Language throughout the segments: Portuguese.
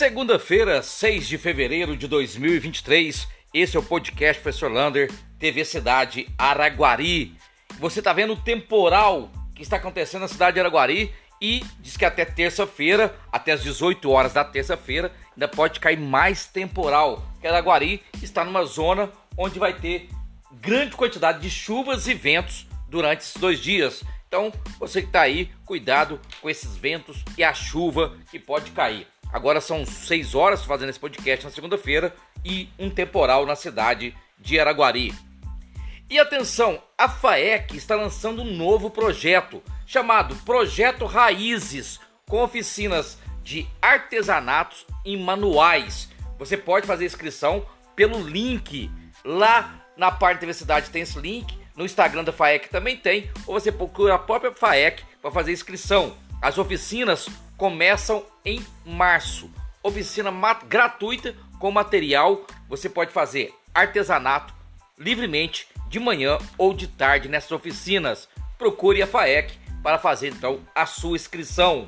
Segunda-feira, 6 de fevereiro de 2023, esse é o podcast Professor Lander, TV Cidade Araguari. Você está vendo o temporal que está acontecendo na cidade de Araguari e diz que até terça-feira, até as 18 horas da terça-feira, ainda pode cair mais temporal. Que Araguari está numa zona onde vai ter grande quantidade de chuvas e ventos durante esses dois dias. Então, você que está aí, cuidado com esses ventos e a chuva que pode cair. Agora são 6 horas fazendo esse podcast na segunda-feira e um temporal na cidade de Araguari. E atenção, a FAEC está lançando um novo projeto chamado Projeto Raízes, com oficinas de artesanatos e manuais. Você pode fazer inscrição pelo link lá na parte da universidade tem esse link, no Instagram da FAEC também tem, ou você procura a própria FAEC para fazer inscrição. As oficinas começam em março. Oficina gratuita com material. Você pode fazer artesanato livremente de manhã ou de tarde nessas oficinas. Procure a FAEC para fazer então a sua inscrição.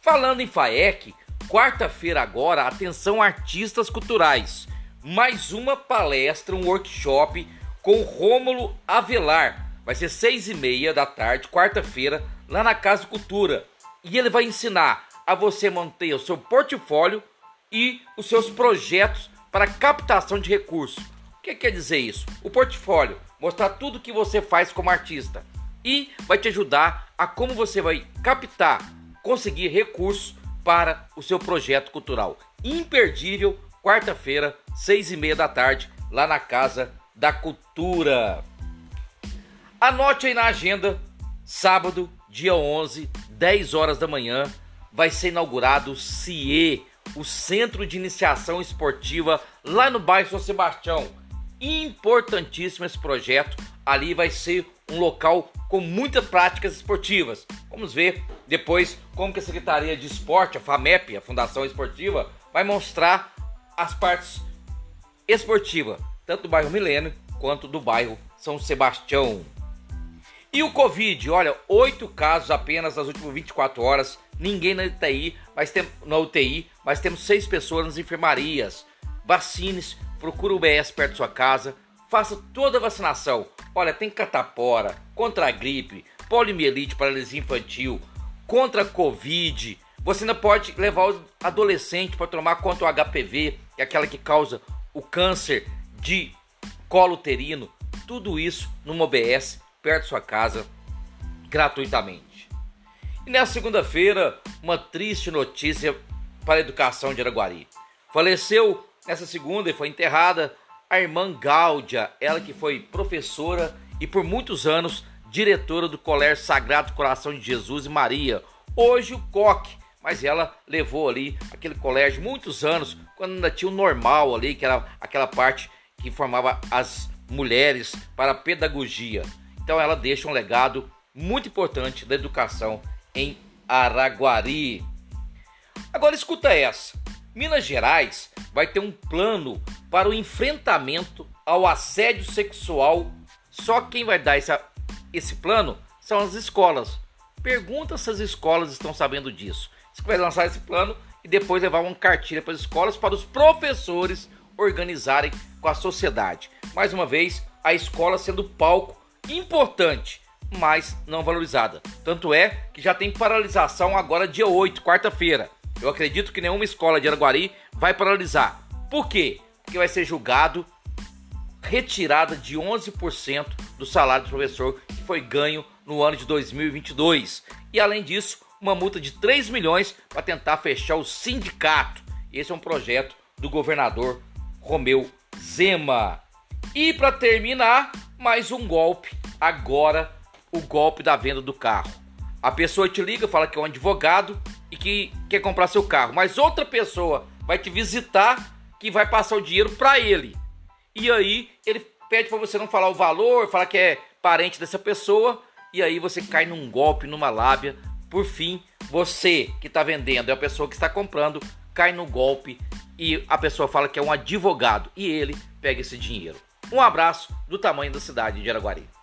Falando em FAEC, quarta-feira agora, atenção artistas culturais. Mais uma palestra, um workshop com Rômulo Avelar. Vai ser seis e meia da tarde, quarta-feira, lá na Casa Cultura e ele vai ensinar a você manter o seu portfólio e os seus projetos para captação de recursos. O que quer dizer isso? O portfólio, mostrar tudo que você faz como artista e vai te ajudar a como você vai captar, conseguir recursos para o seu projeto cultural. Imperdível, quarta-feira, seis e meia da tarde, lá na Casa da Cultura. Anote aí na agenda, sábado, dia 11, 10 horas da manhã, vai ser inaugurado o CIE, o Centro de Iniciação Esportiva, lá no bairro São Sebastião. Importantíssimo esse projeto. Ali vai ser um local com muitas práticas esportivas. Vamos ver depois como que a Secretaria de Esporte, a FAMEP, a Fundação Esportiva, vai mostrar as partes esportivas, tanto do bairro Milênio quanto do bairro São Sebastião. E o Covid, olha, oito casos apenas nas últimas 24 horas, ninguém na UTI, mas tem, na UTI, mas temos seis pessoas nas enfermarias. Vacine-se, procure o BS perto da sua casa, faça toda a vacinação. Olha, tem catapora, contra a gripe, poliomielite, paralisia infantil, contra a Covid. Você ainda pode levar o adolescente para tomar contra o HPV, que é aquela que causa o câncer de colo uterino. Tudo isso numa OBS perto de sua casa gratuitamente. E nessa segunda-feira, uma triste notícia para a educação de Araguari. Faleceu nessa segunda e foi enterrada a irmã Gáudia, ela que foi professora e por muitos anos diretora do Colégio Sagrado Coração de Jesus e Maria, hoje o Coque, mas ela levou ali aquele colégio muitos anos, quando ainda tinha o normal ali, que era aquela parte que formava as mulheres para a pedagogia. Então ela deixa um legado muito importante da educação em Araguari. Agora escuta essa. Minas Gerais vai ter um plano para o enfrentamento ao assédio sexual. Só quem vai dar esse, esse plano são as escolas. Pergunta se as escolas estão sabendo disso. Você vai lançar esse plano e depois levar uma cartilha para as escolas para os professores organizarem com a sociedade. Mais uma vez, a escola sendo palco importante, mas não valorizada. Tanto é que já tem paralisação agora dia 8, quarta-feira. Eu acredito que nenhuma escola de Araguari vai paralisar. Por quê? Porque vai ser julgado retirada de 11% do salário do professor que foi ganho no ano de 2022. E além disso, uma multa de 3 milhões para tentar fechar o sindicato. Esse é um projeto do governador Romeu Zema. E para terminar, mais um golpe. Agora, o golpe da venda do carro. A pessoa te liga, fala que é um advogado e que quer comprar seu carro, mas outra pessoa vai te visitar que vai passar o dinheiro para ele. E aí ele pede para você não falar o valor, falar que é parente dessa pessoa, e aí você cai num golpe, numa lábia. Por fim, você que está vendendo é a pessoa que está comprando, cai no golpe e a pessoa fala que é um advogado e ele pega esse dinheiro. Um abraço do tamanho da cidade de Araguari.